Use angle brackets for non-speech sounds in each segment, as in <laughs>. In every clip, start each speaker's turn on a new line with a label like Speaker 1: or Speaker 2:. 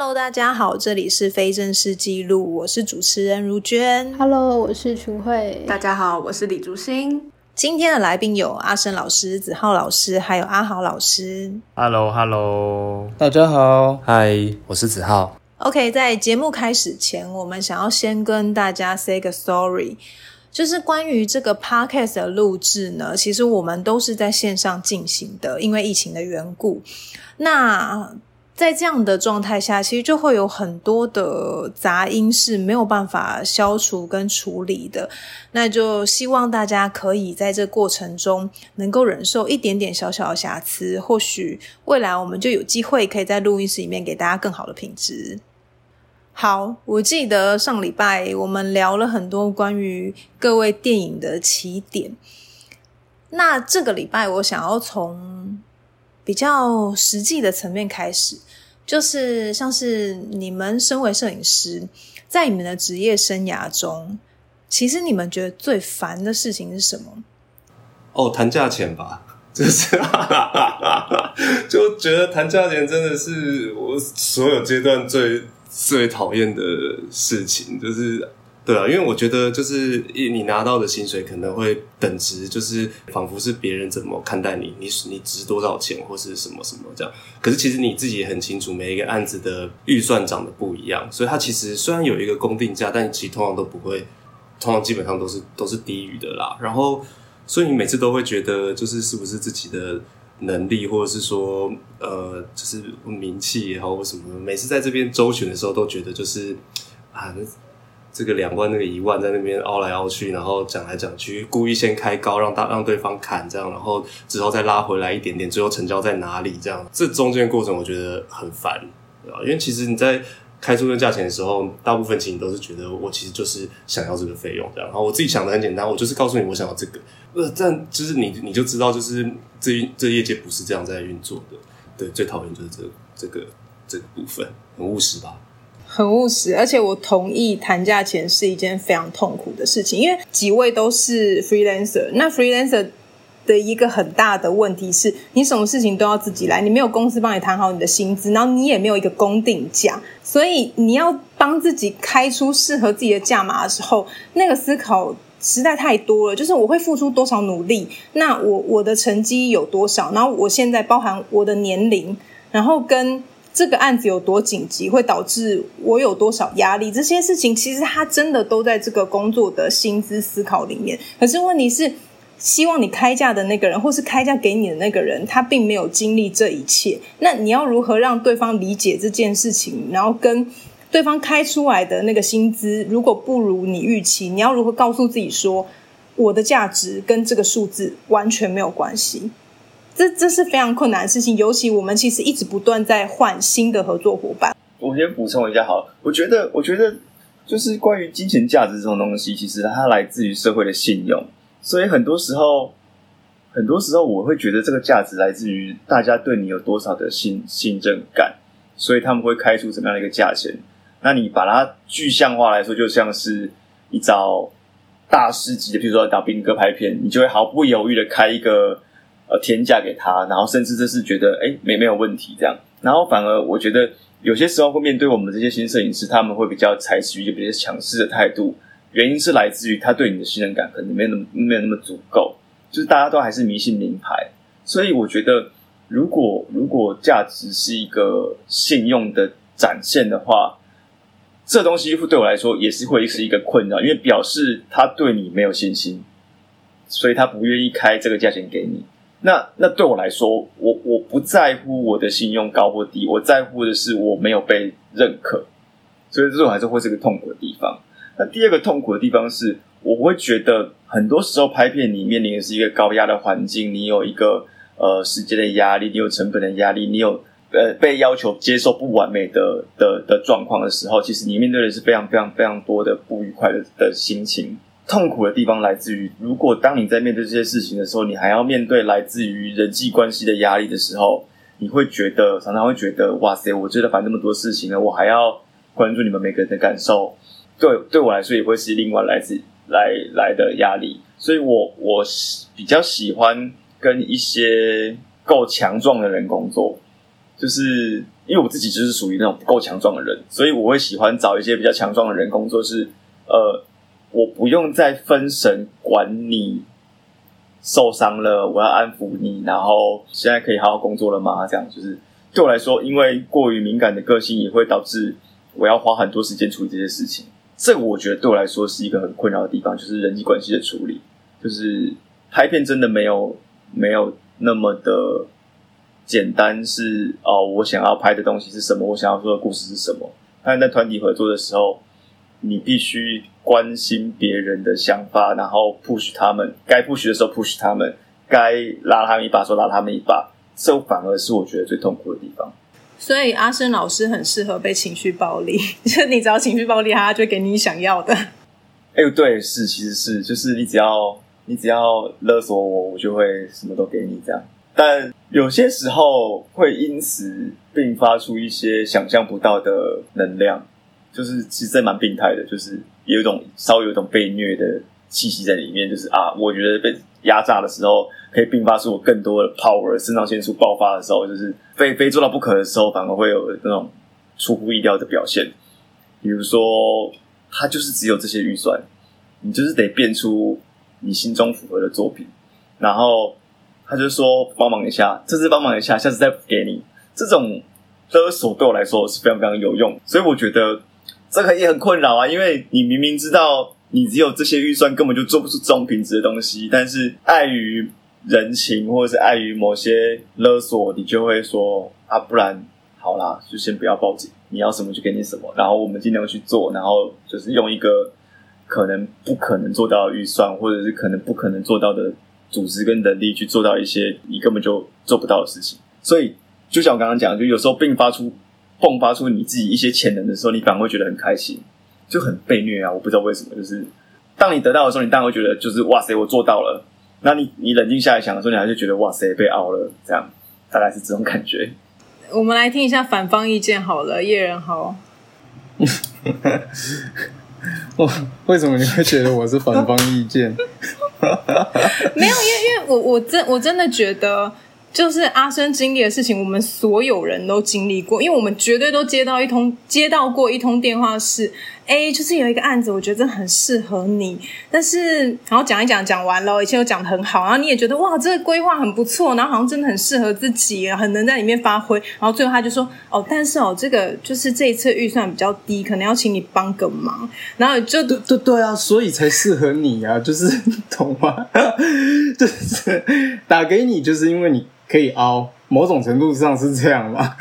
Speaker 1: Hello，大家好，这里是非正式记录，我是主持人如娟。
Speaker 2: Hello，我是群慧。
Speaker 3: 大家好，我是李竹欣。
Speaker 1: 今天的来宾有阿生老师、子浩老师，还有阿豪老师。
Speaker 4: Hello，Hello，
Speaker 5: 大家好，
Speaker 4: 嗨，我是子浩。
Speaker 1: OK，在节目开始前，我们想要先跟大家 say 个 sorry，就是关于这个 podcast 的录制呢，其实我们都是在线上进行的，因为疫情的缘故。那在这样的状态下，其实就会有很多的杂音是没有办法消除跟处理的。那就希望大家可以在这过程中能够忍受一点点小小的瑕疵，或许未来我们就有机会可以在录音室里面给大家更好的品质。好，我记得上礼拜我们聊了很多关于各位电影的起点。那这个礼拜我想要从比较实际的层面开始，就是像是你们身为摄影师，在你们的职业生涯中，其实你们觉得最烦的事情是什么？
Speaker 5: 哦，谈价钱吧，就是 <laughs> 就觉得谈价钱真的是我所有阶段最最讨厌的事情，就是对啊，因为我觉得就是你拿到的薪水可能会等值，就是仿佛是别人怎么看待你，你你值多少钱或是什么什么这样。可是其实你自己也很清楚，每一个案子的预算长得不一样，所以它其实虽然有一个公定价，但其实通常都不会，通常基本上都是都是低于的啦。然后。所以你每次都会觉得，就是是不是自己的能力，或者是说，呃，就是名气也好，或什么，每次在这边周旋的时候，都觉得就是啊，这个两万那个一万在那边凹来凹去，然后讲来讲去，故意先开高，让大让对方砍这样，然后之后再拉回来一点点，最后成交在哪里这样，这中间过程我觉得很烦，对吧？因为其实你在。开出那价钱的时候，大部分其实都是觉得我其实就是想要这个费用这样，然后我自己想的很简单，我就是告诉你我想要这个，呃，但就是你你就知道，就是这这业界不是这样在运作的，对，最讨厌就是这这个这个部分，很务实吧？
Speaker 1: 很务实，而且我同意谈价钱是一件非常痛苦的事情，因为几位都是 freelancer，那 freelancer。的一个很大的问题是，你什么事情都要自己来，你没有公司帮你谈好你的薪资，然后你也没有一个公定价，所以你要帮自己开出适合自己的价码的时候，那个思考实在太多了。就是我会付出多少努力，那我我的成绩有多少，然后我现在包含我的年龄，然后跟这个案子有多紧急，会导致我有多少压力，这些事情其实他真的都在这个工作的薪资思考里面。可是问题是。希望你开价的那个人，或是开价给你的那个人，他并没有经历这一切。那你要如何让对方理解这件事情？然后跟对方开出来的那个薪资，如果不如你预期，你要如何告诉自己说，我的价值跟这个数字完全没有关系？这这是非常困难的事情。尤其我们其实一直不断在换新的合作伙伴。
Speaker 6: 我先补充一下，好了，我觉得，我觉得就是关于金钱价值这种东西，其实它来自于社会的信用。所以很多时候，很多时候我会觉得这个价值来自于大家对你有多少的信信任感，所以他们会开出什么样的一个价钱。那你把它具象化来说，就像是一找大师级的，比如说找兵哥拍片，你就会毫不犹豫的开一个呃天价给他，然后甚至这是觉得哎没没有问题这样。然后反而我觉得有些时候会面对我们这些新摄影师，他们会比较采取一个比较强势的态度。原因是来自于他对你的信任感可能没有那么没有那么足够，就是大家都还是迷信名牌，所以我觉得如果如果价值是一个信用的展现的话，这东西对我来说也是会是一个困扰，因为表示他对你没有信心，所以他不愿意开这个价钱给你。那那对我来说，我我不在乎我的信用高或低，我在乎的是我没有被认可，所以这种还是会是个痛苦的地方。那第二个痛苦的地方是，我会觉得很多时候拍片你面临的是一个高压的环境，你有一个呃时间的压力，你有成本的压力，你有呃被要求接受不完美的的的状况的时候，其实你面对的是非常非常非常多的不愉快的的心情。痛苦的地方来自于，如果当你在面对这些事情的时候，你还要面对来自于人际关系的压力的时候，你会觉得常常会觉得，哇塞，我真的烦那么多事情了，我还要关注你们每个人的感受。对对我来说也会是另外来自来来的压力，所以我我比较喜欢跟一些够强壮的人工作，就是因为我自己就是属于那种不够强壮的人，所以我会喜欢找一些比较强壮的人工作。是呃，我不用再分神管你受伤了，我要安抚你，然后现在可以好好工作了吗？这样就是对我来说，因为过于敏感的个性也会导致我要花很多时间处理这些事情。这个我觉得对我来说是一个很困扰的地方，就是人际关系的处理。就是拍片真的没有没有那么的简单，是哦，我想要拍的东西是什么，我想要说的故事是什么。但在团体合作的时候，你必须关心别人的想法，然后 push 他们，该 push 的时候 push 他们，该拉他们一把时候拉他们一把，这反而是我觉得最痛苦的地方。
Speaker 1: 所以阿生老师很适合被情绪暴力，<laughs> 就你只要情绪暴力，他就给你想要的。
Speaker 6: 哎，对，是，其实是，就是你只要你只要勒索我，我就会什么都给你这样。但有些时候会因此并发出一些想象不到的能量，就是其实这蛮病态的，就是有一种稍微有一种被虐的气息在里面，就是啊，我觉得被压榨的时候。可以并发出我更多的 power，肾上腺素爆发的时候，就是非非做到不可的时候，反而会有那种出乎意料的表现。比如说，他就是只有这些预算，你就是得变出你心中符合的作品。然后他就说帮忙一下，这次帮忙一下，下次再给你。这种勒索对我来说是非常非常有用，所以我觉得这个也很困扰啊，因为你明明知道你只有这些预算，根本就做不出这种品质的东西，但是碍于人情，或者是碍于某些勒索，你就会说啊，不然好啦，就先不要报警，你要什么就给你什么，然后我们尽量去做，然后就是用一个可能不可能做到的预算，或者是可能不可能做到的组织跟能力去做到一些你根本就做不到的事情。所以，就像我刚刚讲，就有时候并发出迸发出你自己一些潜能的时候，你反而会觉得很开心，就很被虐啊！我不知道为什么，就是当你得到的时候，你当然会觉得就是哇塞，我做到了。那你你冷静下来想的时候，你还是觉得哇塞被熬了，这样大概是这种感觉。
Speaker 1: 我们来听一下反方意见好了，叶仁豪。
Speaker 7: 我 <laughs> 为什么你会觉得我是反方意见？<laughs>
Speaker 1: 没有，因为因为我我真我真的觉得。就是阿生经历的事情，我们所有人都经历过，因为我们绝对都接到一通接到过一通电话，是 A，就是有一个案子，我觉得很适合你，但是然后讲一讲讲完了，以前都讲的很好，然后你也觉得哇，这个规划很不错，然后好像真的很适合自己，很能在里面发挥，然后最后他就说哦，但是哦，这个就是这一次预算比较低，可能要请你帮个忙，然后就
Speaker 7: 对对对啊，所以才适合你啊，就是 <laughs> 懂吗？<laughs> 就是打给你，就是因为你。可以凹，某种程度上是这样嘛？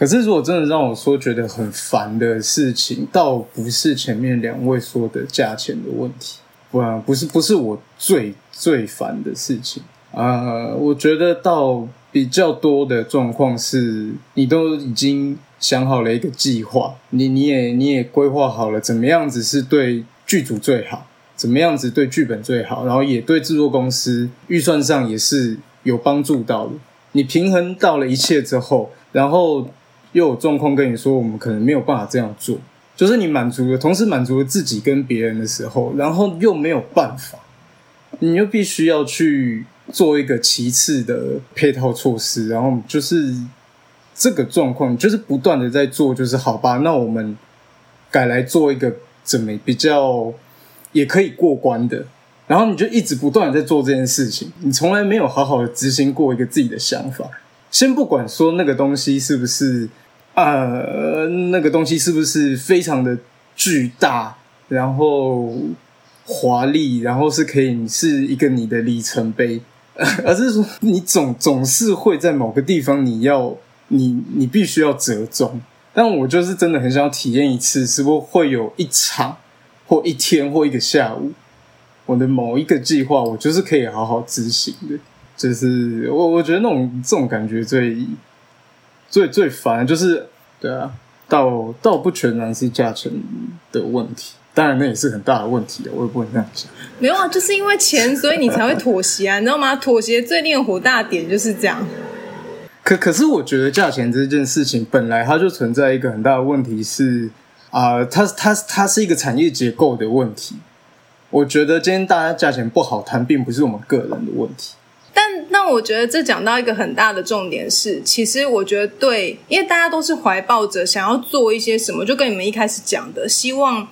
Speaker 7: 可是如果真的让我说觉得很烦的事情，倒不是前面两位说的价钱的问题，不，不是，不是我最最烦的事情啊。我觉得倒比较多的状况是，你都已经想好了一个计划，你你也你也规划好了怎么样子是对剧组最好，怎么样子对剧本最好，然后也对制作公司预算上也是有帮助到的。你平衡到了一切之后，然后又有状况跟你说，我们可能没有办法这样做，就是你满足了，同时满足了自己跟别人的时候，然后又没有办法，你又必须要去做一个其次的配套措施，然后就是这个状况，就是不断的在做，就是好吧，那我们改来做一个怎么比较也可以过关的。然后你就一直不断的在做这件事情，你从来没有好好的执行过一个自己的想法。先不管说那个东西是不是，呃，那个东西是不是非常的巨大，然后华丽，然后是可以是一个你的里程碑，<laughs> 而是说你总总是会在某个地方你要你你必须要折中。但我就是真的很想体验一次，是不会有一场或一天或一个下午。我的某一个计划，我就是可以好好执行的，就是我我觉得那种这种感觉最最最烦，就是对啊，倒倒不全然是价钱的问题，当然那也是很大的问题啊，我也不能这样讲。
Speaker 1: 没有啊，就是因为钱，所以你才会妥协啊，你知道吗？妥协最令人火大点就是这样。
Speaker 7: 可可是，我觉得价钱这件事情本来它就存在一个很大的问题，是啊，它它它是一个产业结构的问题。我觉得今天大家价钱不好谈，并不是我们个人的问题，
Speaker 1: 但那我觉得这讲到一个很大的重点是，其实我觉得对，因为大家都是怀抱着想要做一些什么，就跟你们一开始讲的，希望。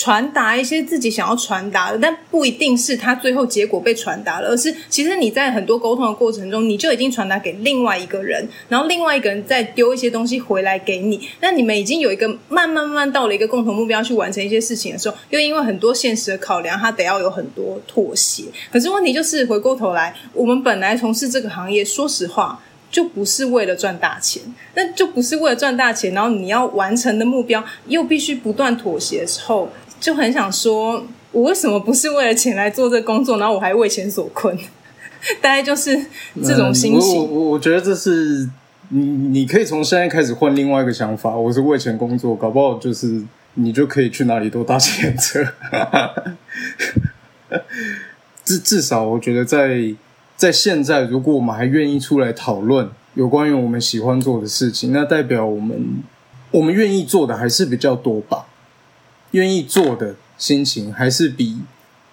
Speaker 1: 传达一些自己想要传达的，但不一定是他最后结果被传达了，而是其实你在很多沟通的过程中，你就已经传达给另外一个人，然后另外一个人再丢一些东西回来给你。那你们已经有一个慢慢慢慢到了一个共同目标，去完成一些事情的时候，又因为很多现实的考量，他得要有很多妥协。可是问题就是，回过头来，我们本来从事这个行业，说实话。就不是为了赚大钱，那就不是为了赚大钱。然后你要完成的目标又必须不断妥协的时候，就很想说，我为什么不是为了钱来做这工作？然后我还为钱所困，<laughs> 大概就是这种心情。
Speaker 7: 我我觉得这是你，你可以从现在开始换另外一个想法。我是为钱工作，搞不好就是你就可以去哪里都搭钱车。<laughs> 至至少，我觉得在。在现在，如果我们还愿意出来讨论有关于我们喜欢做的事情，那代表我们我们愿意做的还是比较多吧？愿意做的心情还是比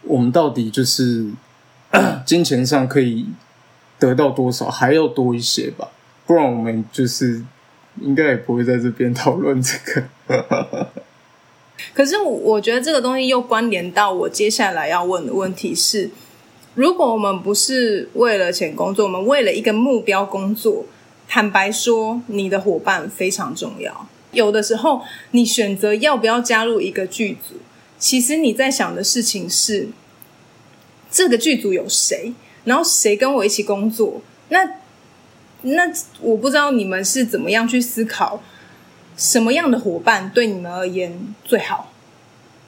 Speaker 7: 我们到底就是 <clears throat> 金钱上可以得到多少还要多一些吧？不然我们就是应该也不会在这边讨论这个。<laughs>
Speaker 1: 可是我觉得这个东西又关联到我接下来要问的问题是。如果我们不是为了钱工作，我们为了一个目标工作，坦白说，你的伙伴非常重要。有的时候，你选择要不要加入一个剧组，其实你在想的事情是：这个剧组有谁，然后谁跟我一起工作。那那我不知道你们是怎么样去思考，什么样的伙伴对你们而言最好。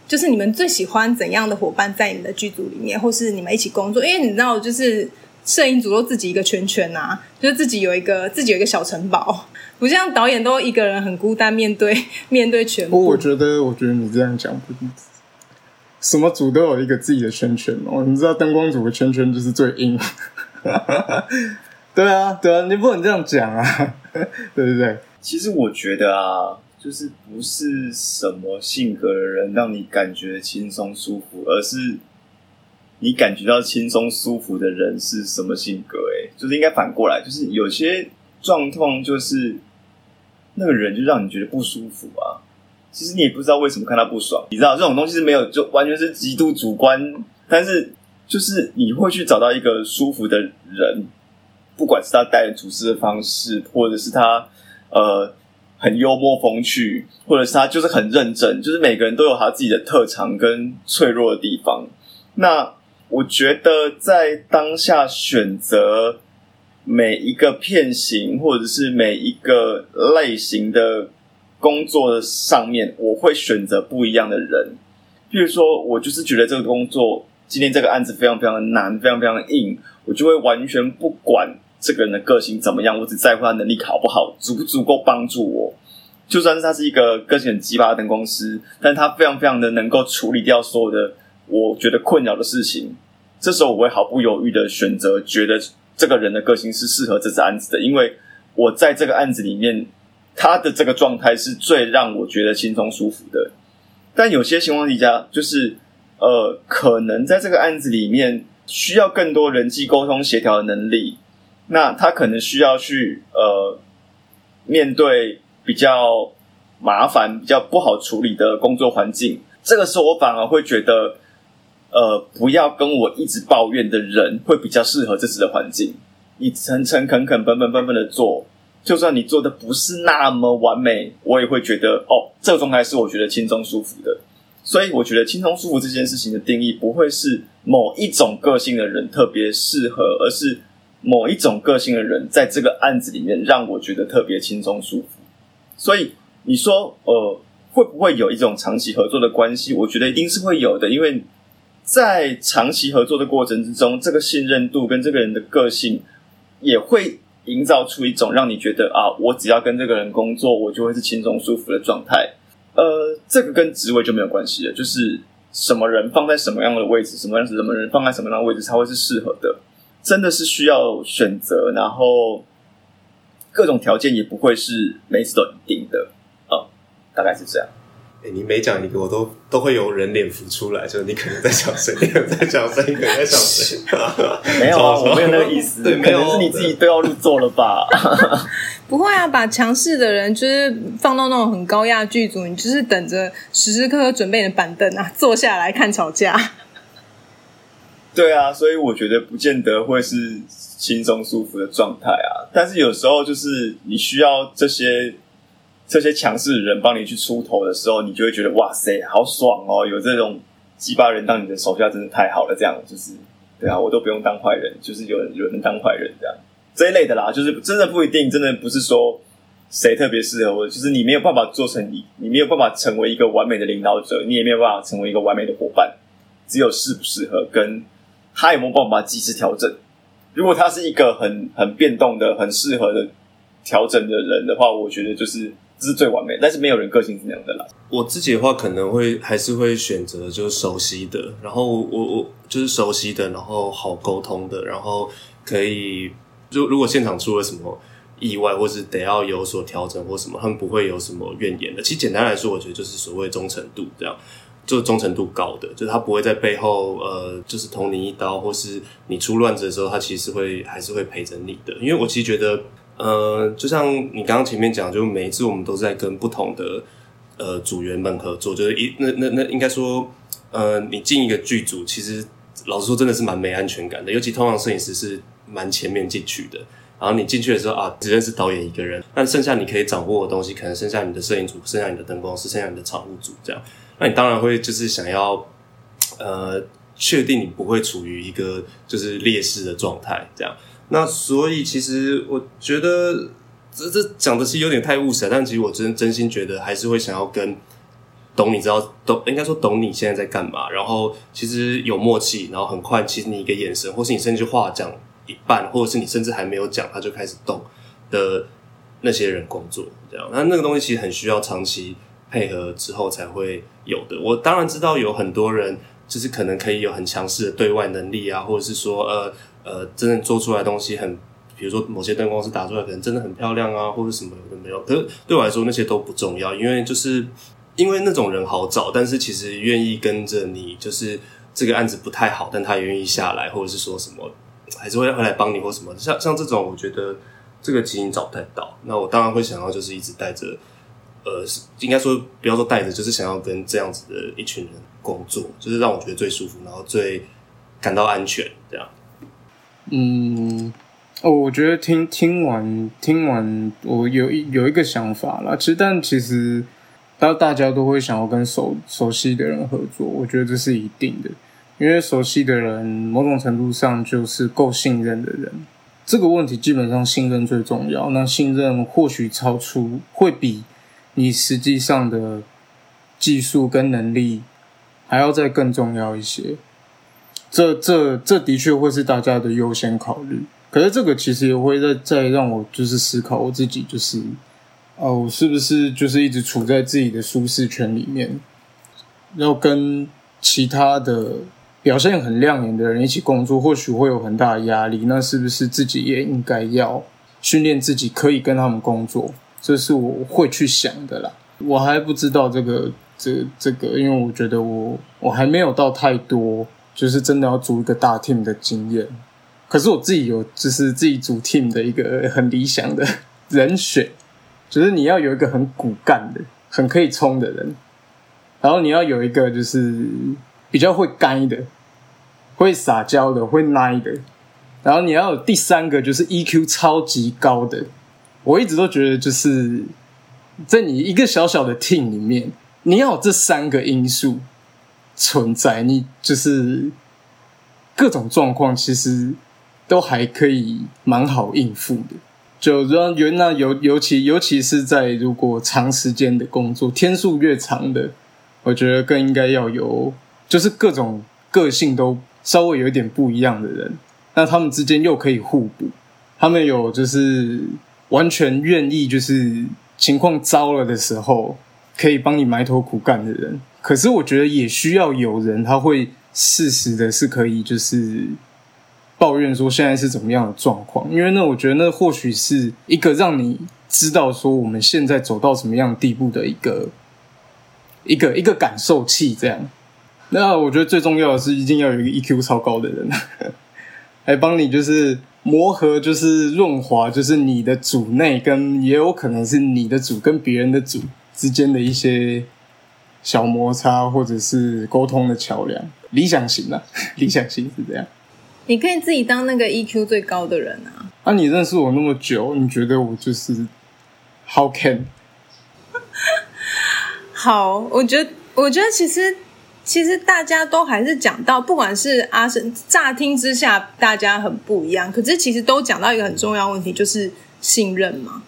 Speaker 1: 就是你们最喜欢怎样的伙伴在你们的剧组里面，或是你们一起工作？因为你知道，就是摄影组都自己一个圈圈啊，就是自己有一个自己有一个小城堡，不像导演都一个人很孤单面对 <laughs> 面对全部。
Speaker 7: 我觉得，我觉得你这样讲不，什么组都有一个自己的圈圈哦。你知道灯光组的圈圈就是最硬，<laughs> 对啊，对啊，你不能这样讲啊，<laughs> 对不对？
Speaker 6: 其实我觉得啊。就是不是什么性格的人让你感觉轻松舒服，而是你感觉到轻松舒服的人是什么性格？哎，就是应该反过来，就是有些状况就是那个人就让你觉得不舒服啊。其实你也不知道为什么看他不爽，你知道这种东西是没有，就完全是极度主观。但是就是你会去找到一个舒服的人，不管是他待人处事的方式，或者是他呃。很幽默风趣，或者是他就是很认真，就是每个人都有他自己的特长跟脆弱的地方。那我觉得在当下选择每一个片型或者是每一个类型的工作的上面，我会选择不一样的人。譬如说，我就是觉得这个工作今天这个案子非常非常的难，非常非常硬，我就会完全不管。这个人的个性怎么样？我只在乎他能力好不好，足不足够帮助我。就算是他是一个个性很鸡巴的灯光师，但他非常非常的能够处理掉所有的我觉得困扰的事情。这时候我会毫不犹豫的选择，觉得这个人的个性是适合这次案子的，因为我在这个案子里面，他的这个状态是最让我觉得轻松舒服的。但有些情况底下，就是呃，可能在这个案子里面需要更多人际沟通协调的能力。那他可能需要去呃面对比较麻烦、比较不好处理的工作环境。这个时候，我反而会觉得，呃，不要跟我一直抱怨的人会比较适合这次的环境。你诚诚恳恳、本本分分的做，就算你做的不是那么完美，我也会觉得哦，这个状态是我觉得轻松舒服的。所以，我觉得轻松舒服这件事情的定义，不会是某一种个性的人特别适合，而是。某一种个性的人，在这个案子里面让我觉得特别轻松舒服，所以你说，呃，会不会有一种长期合作的关系？我觉得一定是会有的，因为在长期合作的过程之中，这个信任度跟这个人的个性也会营造出一种让你觉得啊，我只要跟这个人工作，我就会是轻松舒服的状态。呃，这个跟职位就没有关系了，就是什么人放在什么样的位置，什么样子什么人放在什么样的位置才会是适合的。真的是需要选择，然后各种条件也不会是每次都一定的啊，大概是这样。
Speaker 5: 哎，你每讲一个，我都都会有人脸浮出来，就是你可能在讲谁，你可能在讲谁，你可能在讲谁。<laughs>
Speaker 6: 没有啊，<laughs> 我没有那个意思，<laughs>
Speaker 5: 对，
Speaker 6: 可能是你自己对号入座了吧？
Speaker 1: 不会啊，把强势的人就是放到那种很高压剧组，你就是等着时时刻刻准备你的板凳啊，坐下来看吵架。
Speaker 6: 对啊，所以我觉得不见得会是轻松舒服的状态啊。但是有时候就是你需要这些这些强势的人帮你去出头的时候，你就会觉得哇塞，好爽哦！有这种鸡巴人当你的手下，真的太好了。这样就是对啊，我都不用当坏人，就是有人有人当坏人这样这一类的啦。就是真的不一定，真的不是说谁特别适合我，就是你没有办法做成你，你没有办法成为一个完美的领导者，你也没有办法成为一个完美的伙伴，只有适不适合跟。他有没有办法及时调整？如果他是一个很很变动的、很适合的调整的人的话，我觉得就是这是最完美。但是没有人个性是那样的啦。
Speaker 5: 我自己的话，可能会还是会选择就是熟悉的，然后我我就是熟悉的，然后好沟通的，然后可以如如果现场出了什么意外，或是得要有所调整或什么，他们不会有什么怨言的。其实简单来说，我觉得就是所谓忠诚度这样。就忠诚度高的，就是他不会在背后呃，就是捅你一刀，或是你出乱子的时候，他其实会还是会陪着你的。因为我其实觉得，呃，就像你刚刚前面讲，就每一次我们都在跟不同的呃组员们合作，就是一那那那应该说，呃，你进一个剧组，其实老实说真的是蛮没安全感的，尤其通常摄影师是蛮前面进去的，然后你进去的时候啊，只认识导演一个人，那剩下你可以掌握的东西，可能剩下你的摄影组，剩下你的灯光师，剩下你的场务组这样。那你当然会就是想要，呃，确定你不会处于一个就是劣势的状态，这样。那所以其实我觉得这这讲的是有点太务实，但其实我真真心觉得还是会想要跟懂你知道懂应该说懂你现在在干嘛，然后其实有默契，然后很快，其实你一个眼神，或是你甚至话讲一半，或者是你甚至还没有讲，他就开始动的那些人工作，这样。那那个东西其实很需要长期。配合之后才会有的。我当然知道有很多人就是可能可以有很强势的对外能力啊，或者是说呃呃，真正做出来东西很，比如说某些灯光是打出来可能真的很漂亮啊，或者什么都没有。可是对我来说那些都不重要，因为就是因为那种人好找，但是其实愿意跟着你，就是这个案子不太好，但他也愿意下来，或者是说什么还是会会来帮你或什么。像像这种，我觉得这个基因找不太到。那我当然会想要就是一直带着。呃，应该说不要说带着，就是想要跟这样子的一群人工作，就是让我觉得最舒服，然后最感到安全这样。
Speaker 7: 嗯，哦，我觉得听听完听完，我有一有一个想法啦。其实，但其实，当大家都会想要跟熟熟悉的人合作，我觉得这是一定的，因为熟悉的人某种程度上就是够信任的人。这个问题基本上信任最重要。那信任或许超出会比。你实际上的技术跟能力还要再更重要一些，这这这的确会是大家的优先考虑。可是这个其实也会在在让我就是思考我自己，就是哦，我是不是就是一直处在自己的舒适圈里面，要跟其他的表现很亮眼的人一起工作，或许会有很大的压力。那是不是自己也应该要训练自己，可以跟他们工作？这是我会去想的啦，我还不知道这个这这个，因为我觉得我我还没有到太多，就是真的要组一个大 team 的经验。可是我自己有，就是自己组 team 的一个很理想的人选，就是你要有一个很骨干的、很可以冲的人，然后你要有一个就是比较会干的、会撒娇的、会奶的，然后你要有第三个就是 EQ 超级高的。我一直都觉得，就是在你一个小小的 team 里面，你要有这三个因素存在，你就是各种状况其实都还可以蛮好应付的。就让原来尤尤其尤其是在如果长时间的工作天数越长的，我觉得更应该要有，就是各种个性都稍微有点不一样的人，那他们之间又可以互补，他们有就是。完全愿意就是情况糟了的时候，可以帮你埋头苦干的人。可是我觉得也需要有人，他会适时的是可以就是抱怨说现在是怎么样的状况。因为那我觉得那或许是一个让你知道说我们现在走到什么样地步的一个一个一个感受器这样。那我觉得最重要的是，一定要有一个 EQ 超高的人，<laughs> 来帮你就是磨合，就是润滑，就是你的组内跟也有可能是你的组跟别人的组之间的一些小摩擦，或者是沟通的桥梁。理想型啊，<laughs> 理想型是这样。
Speaker 1: 你可以自己当那个 EQ 最高的人啊！
Speaker 7: 啊，你认识我那么久，你觉得我就是 How can？<laughs>
Speaker 1: 好，我觉得，我觉得其实。其实大家都还是讲到，不管是阿生，乍听之下大家很不一样，可是其实都讲到一个很重要问题，就是信任嘛。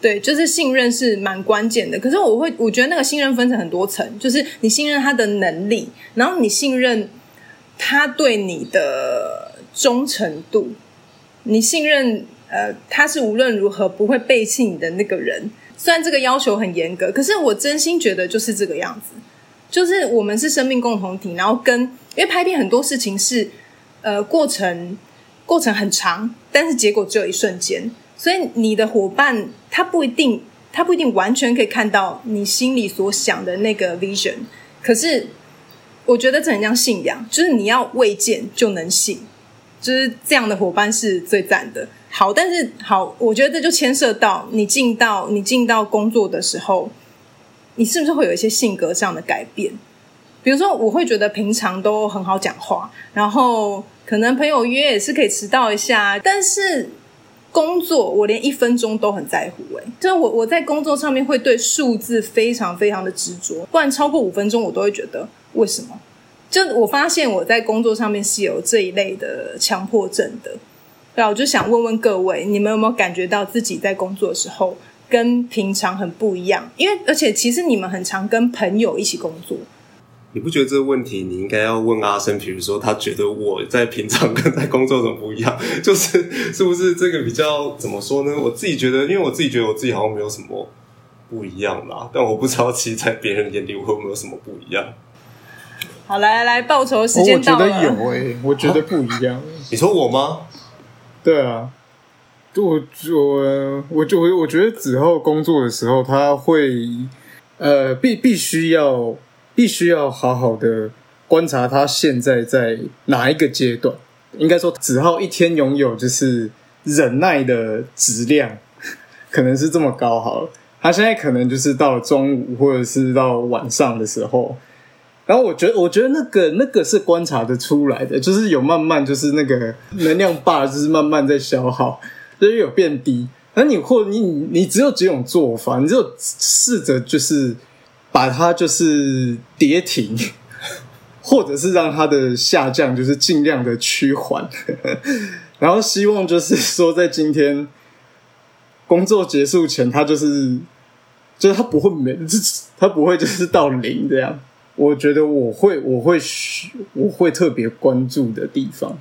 Speaker 1: 对，就是信任是蛮关键的。可是我会，我觉得那个信任分成很多层，就是你信任他的能力，然后你信任他对你的忠诚度，你信任呃他是无论如何不会背弃你的那个人。虽然这个要求很严格，可是我真心觉得就是这个样子。就是我们是生命共同体，然后跟因为拍片很多事情是呃过程过程很长，但是结果只有一瞬间，所以你的伙伴他不一定他不一定完全可以看到你心里所想的那个 vision，可是我觉得这很像信仰，就是你要未见就能信，就是这样的伙伴是最赞的。好，但是好，我觉得这就牵涉到你进到你进到工作的时候。你是不是会有一些性格上的改变？比如说，我会觉得平常都很好讲话，然后可能朋友约也是可以迟到一下，但是工作我连一分钟都很在乎。哎，就是我我在工作上面会对数字非常非常的执着，不然超过五分钟我都会觉得为什么？就我发现我在工作上面是有这一类的强迫症的。对，我就想问问各位，你们有没有感觉到自己在工作的时候？跟平常很不一样，因为而且其实你们很常跟朋友一起工作。
Speaker 5: 你不觉得这个问题你应该要问阿生？比如说，他觉得我在平常跟在工作中不一样，<laughs> 就是是不是这个比较怎么说呢？我自己觉得，因为我自己觉得我自己好像没有什么不一样啦，但我不知道其实在别人眼里我有没有什么不一样。
Speaker 1: 好，来来报仇时间到
Speaker 7: 了。我觉得有诶，我觉得不一样。
Speaker 5: 你说我吗？
Speaker 7: 对啊。我我我就我我觉得子浩工作的时候，他会呃必必须要必须要好好的观察他现在在哪一个阶段。应该说，子浩一天拥有就是忍耐的质量，<laughs> 可能是这么高好了。他现在可能就是到中午或者是到晚上的时候，然后我觉得我觉得那个那个是观察的出来的，就是有慢慢就是那个能量坝就是慢慢在消耗。就是有变低，那你或你你只有几种做法，你只有试着就是把它就是跌停，<laughs> 或者是让它的下降就是尽量的趋缓，<laughs> 然后希望就是说在今天工作结束前，它就是就是它不会没，<laughs> 它不会就是到零这样。我觉得我会我会我会特别关注的地方。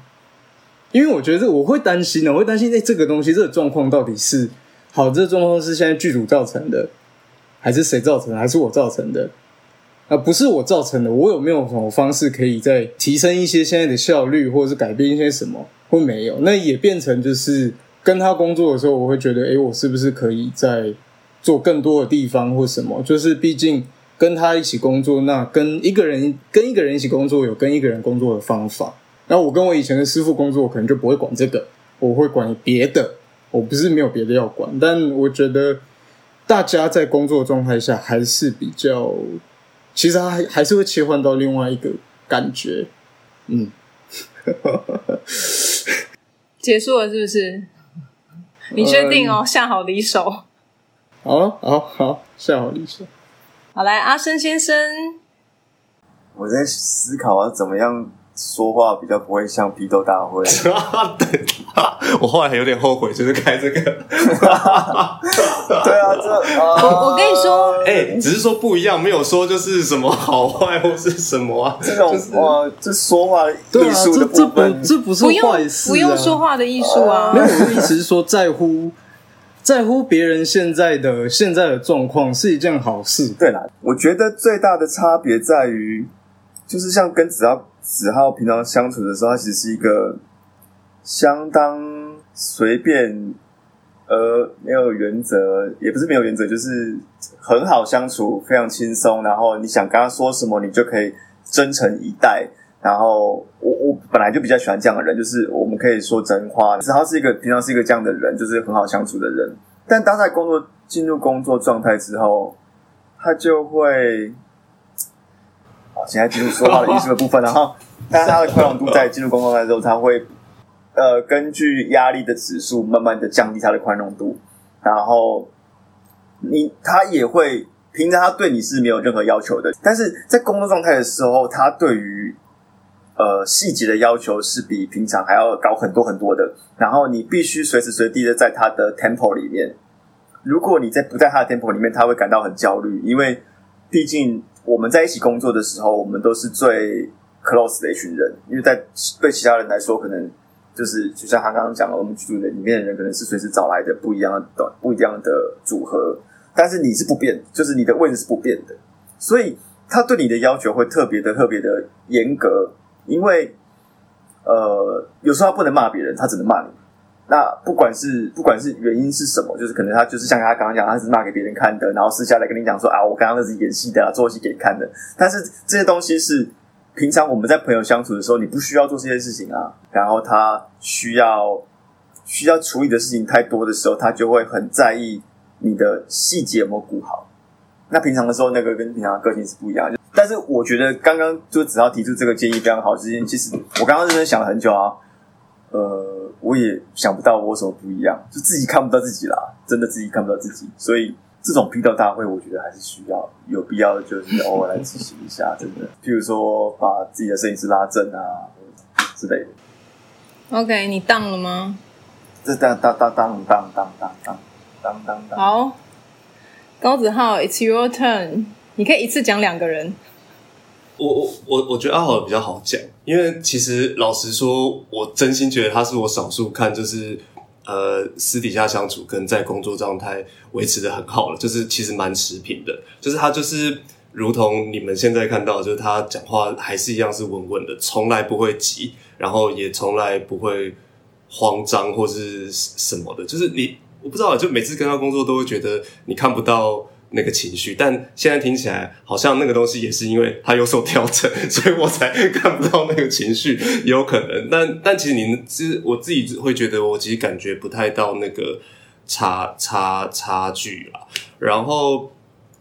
Speaker 7: 因为我觉得我会担心呢，我会担心，哎，这个东西，这个状况到底是好？这个状况是现在剧组造成的，还是谁造成的？还是我造成的？啊，不是我造成的，我有没有什么方式可以再提升一些现在的效率，或者是改变一些什么？或没有？那也变成就是跟他工作的时候，我会觉得，哎，我是不是可以在做更多的地方或什么？就是毕竟跟他一起工作，那跟一个人跟一个人一起工作，有跟一个人工作的方法。然后我跟我以前的师傅工作，我可能就不会管这个，我会管别的。我不是没有别的要管，但我觉得大家在工作状态下还是比较，其实还还是会切换到另外一个感觉。嗯，<laughs>
Speaker 1: 结束了是不是？你确定哦？下好离手。
Speaker 7: 好，好，好，下好离手。
Speaker 1: 好，来，阿生先生，
Speaker 6: 我在思考啊，怎么样？说话比较不会像批斗大会。<laughs>
Speaker 5: 对，我后来还有点后悔，就是开这个。<laughs> <laughs> 对
Speaker 6: 啊，这
Speaker 1: 我我跟你说，
Speaker 5: 哎，只是说不一样，没有说就是什么好坏或是什么啊。
Speaker 6: 这种哇，这说话艺术的
Speaker 7: 部分，这不是坏事，
Speaker 1: 不用说话的艺术啊。
Speaker 7: 没有，我的意思是说，在乎在乎别人现在的现在的状况是一件好事。
Speaker 6: 对啦，我觉得最大的差别在于，就是像跟子豪。子浩平常相处的时候，他其实是一个相当随便，呃，没有原则，也不是没有原则，就是很好相处，非常轻松，然后你想跟他说什么，你就可以真诚以待。然后我我本来就比较喜欢这样的人，就是我们可以说真话。子豪是一个平常是一个这样的人，就是很好相处的人。但当在工作进入工作状态之后，他就会，好，现在进入说话的艺术的部分。然后，但是他的宽容度在进入工作状态之后，他会呃根据压力的指数，慢慢的降低他的宽容度。然后，你他也会平常他对你是没有任何要求的，但是在工作状态的时候，他对于呃，细节的要求是比平常还要高很多很多的。然后你必须随时随地的在他的 tempo 里面。如果你在不在他的 tempo 里面，他会感到很焦虑，因为毕竟我们在一起工作的时候，我们都是最 close 的一群人。因为在对其他人来说，可能就是就像他刚刚讲了，我们剧组的里面的人可能是随时找来的不一样的不一样的组合，但是你是不变，就是你的位置是不变的，所以他对你的要求会特别的特别的严格。因为，呃，有时候他不能骂别人，他只能骂你。那不管是不管是原因是什么，就是可能他就是像他刚刚讲，他是骂给别人看的，然后私下来跟你讲说啊，我刚刚那是演戏的，做戏给你看的。但是这些东西是平常我们在朋友相处的时候，你不需要做这些事情啊。然后他需要需要处理的事情太多的时候，他就会很在意你的细节有没有顾好。那平常的时候，那个跟平常的个性是不一样。但是我觉得刚刚就只要提出这个建议非常好。之前其实我刚刚认真想了很久啊，呃，我也想不到我什么不一样，就自己看不到自己啦，真的自己看不到自己。所以这种批斗大会，我觉得还是需要有必要的，就是偶尔来执行一下，<laughs> 真的。譬如说把自己的摄影师拉正啊之类的。
Speaker 1: OK，你当了吗？
Speaker 6: 这当当当当当当当当当当。
Speaker 1: 好，高子浩，It's your turn。你可以一次讲两个人。
Speaker 5: 我我我我觉得阿豪比较好讲，因为其实老实说，我真心觉得他是我少数看就是呃私底下相处跟在工作状态维持的很好了，就是其实蛮持平的，就是他就是如同你们现在看到，就是他讲话还是一样是稳稳的，从来不会急，然后也从来不会慌张或是什么的，就是你我不知道，就每次跟他工作都会觉得你看不到。那个情绪，但现在听起来好像那个东西也是因为它有所调整，所以我才看不到那个情绪，也有可能。但但其实你是我自己会觉得，我其实感觉不太到那个差差差距啦。然后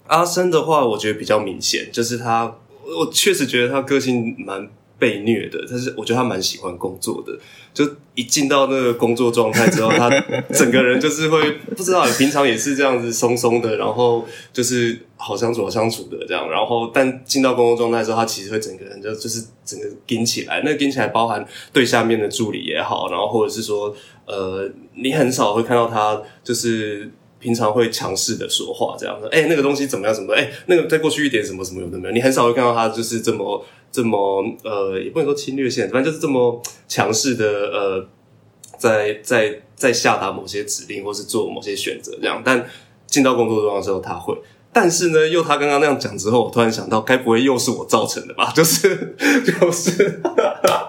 Speaker 5: 阿生的话，我觉得比较明显，就是他，我确实觉得他个性蛮。被虐的，但是我觉得他蛮喜欢工作的。就一进到那个工作状态之后，他整个人就是会不知道，平常也是这样子松松的，然后就是好相处、好相处的这样。然后，但进到工作状态之后，他其实会整个人就就是整个顶起来。那顶起来包含对下面的助理也好，然后或者是说，呃，你很少会看到他就是平常会强势的说话这样的。哎，那个东西怎么样？怎么？哎，那个再过去一点什么什么有的没有？你很少会看到他就是这么。这么呃，也不能说侵略性，反正就是这么强势的呃，在在在下达某些指令或是做某些选择这样。但进到工作中的时候，他会。但是呢，又他刚刚那样讲之后，我突然想到，该不会又是我造成的吧？就 <laughs> 是就是，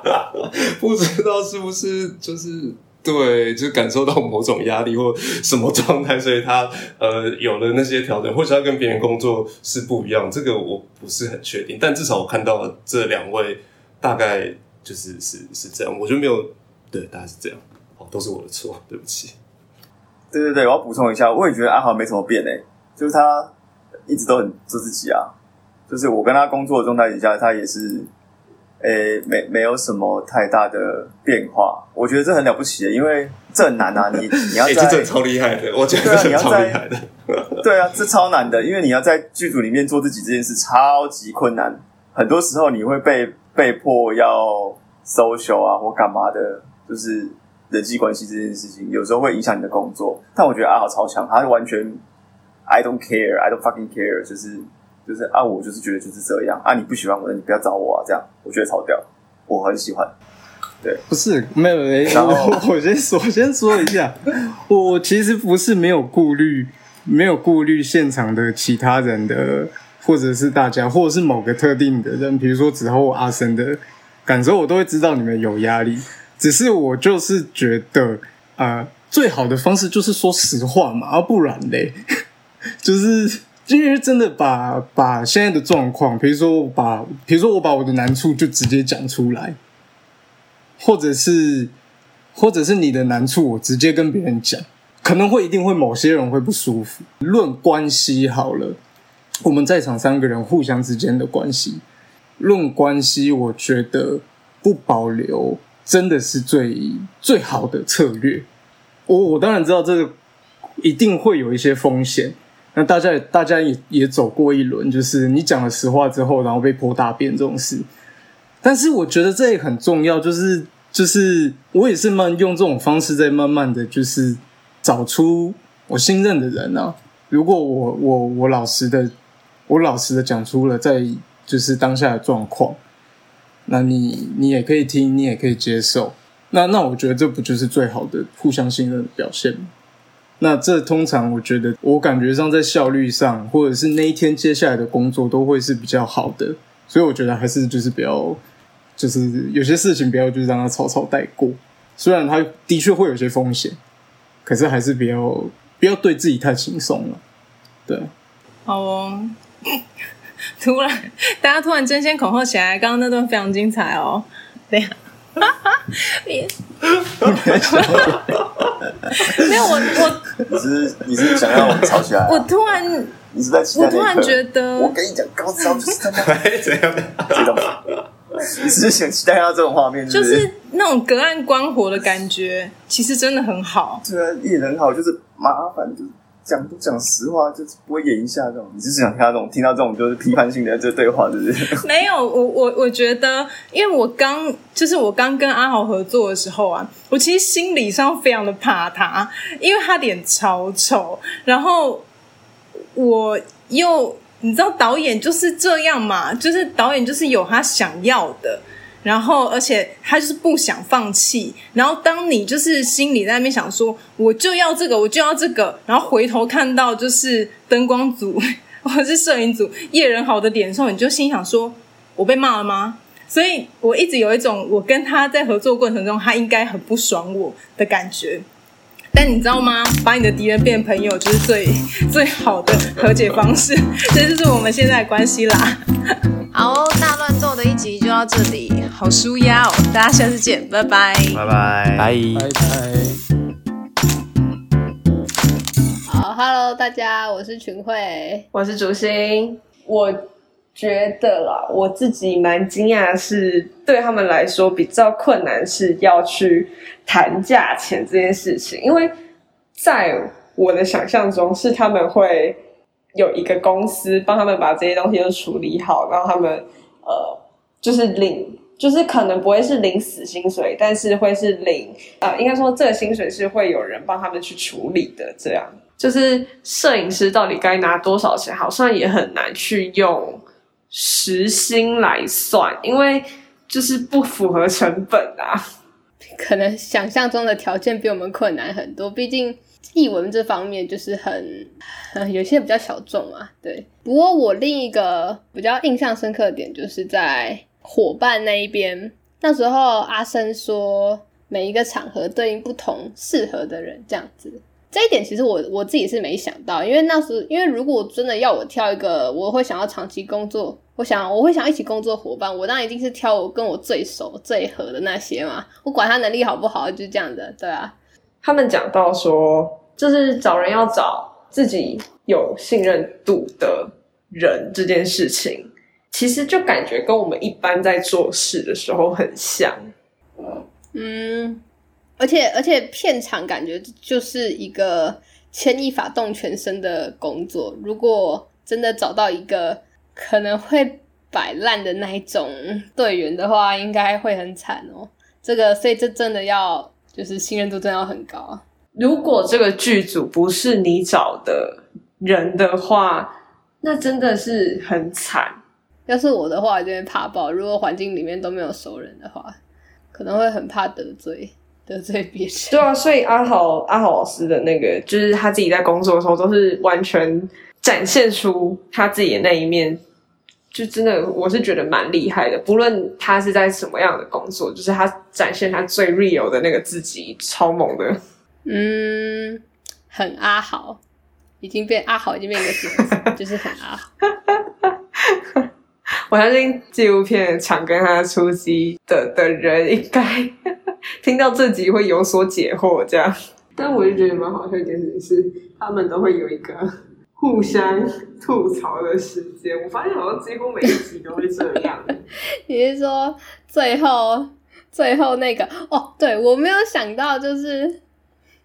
Speaker 5: <laughs> 不知道是不是就是。对，就感受到某种压力或什么状态，所以他呃有了那些调整，或者他跟别人工作是不一样，这个我不是很确定。但至少我看到这两位大概就是是是这样，我就没有对，大概是这样。哦，都是我的错，对不起。
Speaker 6: 对对对，我要补充一下，我也觉得阿豪没什么变诶，就是他一直都很做自己啊，就是我跟他工作的状态底下，他也是。诶，没没有什么太大的变化，我觉得这很了不起的，因为这很难啊！你 <laughs> 你要在
Speaker 5: 这超厉害的，我觉得这超厉害的。
Speaker 6: 对啊，这超难的，因为你要在剧组里面做自己这件事超级困难，很多时候你会被被迫要 social 啊或干嘛的，就是人际关系这件事情，有时候会影响你的工作。但我觉得阿豪超强，他是完全 I don't care，I don't fucking care，就是。就是啊，我就是觉得就是这样啊，你不喜欢我，那你不要找我啊，这样我觉得超屌，我很喜欢。对，
Speaker 7: 不是没有没有，我我先说先说一下，我其实不是没有顾虑，没有顾虑现场的其他人的，或者是大家，或者是某个特定的人，比如说子后阿生的感受，我都会知道你们有压力，只是我就是觉得啊，最好的方式就是说实话嘛，不然嘞，<laughs> 就是。因为真的把把现在的状况，比如说我把，比如说我把我的难处就直接讲出来，或者是或者是你的难处，我直接跟别人讲，可能会一定会某些人会不舒服。论关系好了，我们在场三个人互相之间的关系，论关系，我觉得不保留真的是最最好的策略。我我当然知道这个一定会有一些风险。那大家也大家也也走过一轮，就是你讲了实话之后，然后被泼大便这种事。但是我觉得这也很重要，就是就是我也是慢用这种方式在慢慢的就是找出我信任的人啊。如果我我我老实的我老实的讲出了在就是当下的状况，那你你也可以听，你也可以接受。那那我觉得这不就是最好的互相信任的表现吗？那这通常我觉得，我感觉上在效率上，或者是那一天接下来的工作都会是比较好的。所以我觉得还是就是不要，就是有些事情不要就是让它草草带过。虽然它的确会有些风险，可是还是不要不要对自己太轻松了。对，
Speaker 1: 好哦。<laughs> 突然，<laughs> 大家突然争先恐后起来，刚刚那段非常精彩哦。对呀。<laughs> 没有我我
Speaker 6: 你是你是想要我们吵起来？
Speaker 1: 我突然
Speaker 6: 你是在
Speaker 1: 我突然觉得，
Speaker 6: 我跟你讲，高招就是他妈 <laughs>
Speaker 5: 怎样？
Speaker 6: 这种，你只是想期待到这种画面，
Speaker 1: 就是那种隔岸观火的感觉，其实真的很好。
Speaker 6: 对啊，也很好，就是麻烦就是。讲不讲实话，就是不会演一下这种。你就是想听到这种，听到这种就是批判性的这对话，是不是？<laughs>
Speaker 1: 没有，我我我觉得，因为我刚就是我刚跟阿豪合作的时候啊，我其实心理上非常的怕他，因为他脸超丑，然后我又你知道导演就是这样嘛，就是导演就是有他想要的。然后，而且他就是不想放弃。然后，当你就是心里在那边想说，我就要这个，我就要这个。然后回头看到就是灯光组 <laughs> 或是摄影组叶人好的点的时候，你就心想说，我被骂了吗？所以我一直有一种我跟他在合作过程中，他应该很不爽我的感觉。但你知道吗？把你的敌人变朋友，就是最最好的和解方式。<laughs> 这就是我们现在的关系啦。好，大乱斗的一集就到这里，好舒压哦！大家下次见，拜拜，
Speaker 4: 拜拜，
Speaker 7: 拜拜。
Speaker 2: 好，Hello，大家，我是群慧，
Speaker 3: 我是竹心。我觉得啦，我自己蛮惊讶，是对他们来说比较困难，是要去谈价钱这件事情，因为在我的想象中，是他们会。有一个公司帮他们把这些东西都处理好，然后他们呃，就是领，就是可能不会是领死薪水，但是会是领呃，应该说这个薪水是会有人帮他们去处理的。这样，就是摄影师到底该拿多少钱，好像也很难去用时薪来算，因为就是不符合成本啊。
Speaker 2: 可能想象中的条件比我们困难很多，毕竟。译文这方面就是很，有些比较小众啊。对，不过我另一个比较印象深刻的点，就是在伙伴那一边，那时候阿生说每一个场合对应不同适合的人，这样子。这一点其实我我自己是没想到，因为那时因为如果真的要我挑一个，我会想要长期工作，我想我会想一起工作伙伴，我当然一定是挑我跟我最熟最合的那些嘛。我管他能力好不好，就这样的，对啊。
Speaker 3: 他们讲到说，就是找人要找自己有信任度的人这件事情，其实就感觉跟我们一般在做事的时候很像。
Speaker 2: 嗯，而且而且片场感觉就是一个牵一发动全身的工作。如果真的找到一个可能会摆烂的那一种队员的话，应该会很惨哦。这个，所以这真的要。就是信任度真的要很高。
Speaker 3: 如果这个剧组不是你找的人的话，那真的是很惨。
Speaker 2: 要是我的话，就会怕爆。如果环境里面都没有熟人的话，可能会很怕得罪得罪别人。
Speaker 3: 对啊，所以阿豪阿豪老师的那个，就是他自己在工作的时候，都是完全展现出他自己的那一面。就真的，我是觉得蛮厉害的。不论他是在什么样的工作，就是他展现他最 real 的那个自己，超猛的。
Speaker 2: 嗯，很阿豪，已经变阿豪，已经变一个形容词，<laughs> 就是很阿豪。
Speaker 3: 我相信纪录片常跟他出击的的人，应该 <laughs> 听到这集会有所解惑。这样，但我就觉得蛮好笑一件事情是，他们都会有一个互相吐槽的时间。我发现好像几乎每一集都会这样。<laughs>
Speaker 2: 你是说最后最后那个？哦，对我没有想到，就是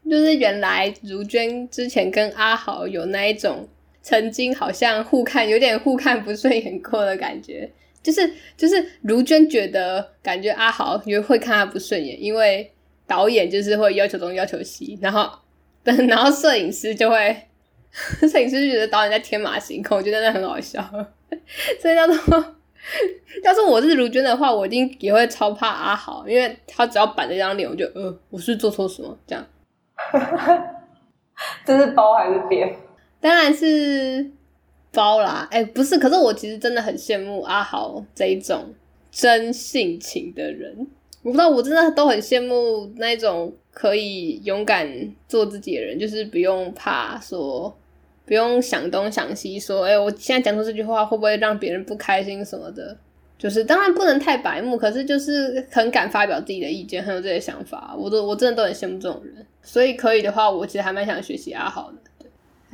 Speaker 2: 就是原来如娟之前跟阿豪有那一种。曾经好像互看有点互看不顺眼过的感觉，就是就是卢娟觉得感觉阿豪也会看他不顺眼，因为导演就是会要求东要求西，然后然后摄影师就会 <laughs> 摄影师就觉得导演在天马行空，我觉得那很好笑。<laughs> 所以叫做要是我是卢娟的话，我一定也会超怕阿豪，因为他只要板着一张脸，我就呃我是做错什么这样。<laughs>
Speaker 3: 这是包还是扁？
Speaker 2: 当然是包啦，哎，不是，可是我其实真的很羡慕阿豪这一种真性情的人。我不知道，我真的都很羡慕那种可以勇敢做自己的人，就是不用怕说，不用想东想西，说，哎，我现在讲出这句话会不会让别人不开心什么的？就是当然不能太白目，可是就是很敢发表自己的意见，很有这些想法。我都我真的都很羡慕这种人，所以可以的话，我其实还蛮想学习阿豪的。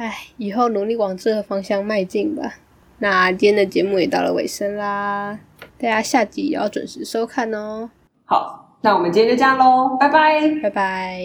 Speaker 2: 唉，以后努力往这个方向迈进吧。那今天的节目也到了尾声啦，大家下集也要准时收看哦。
Speaker 3: 好，那我们今天就这样喽，拜拜，
Speaker 2: 拜拜。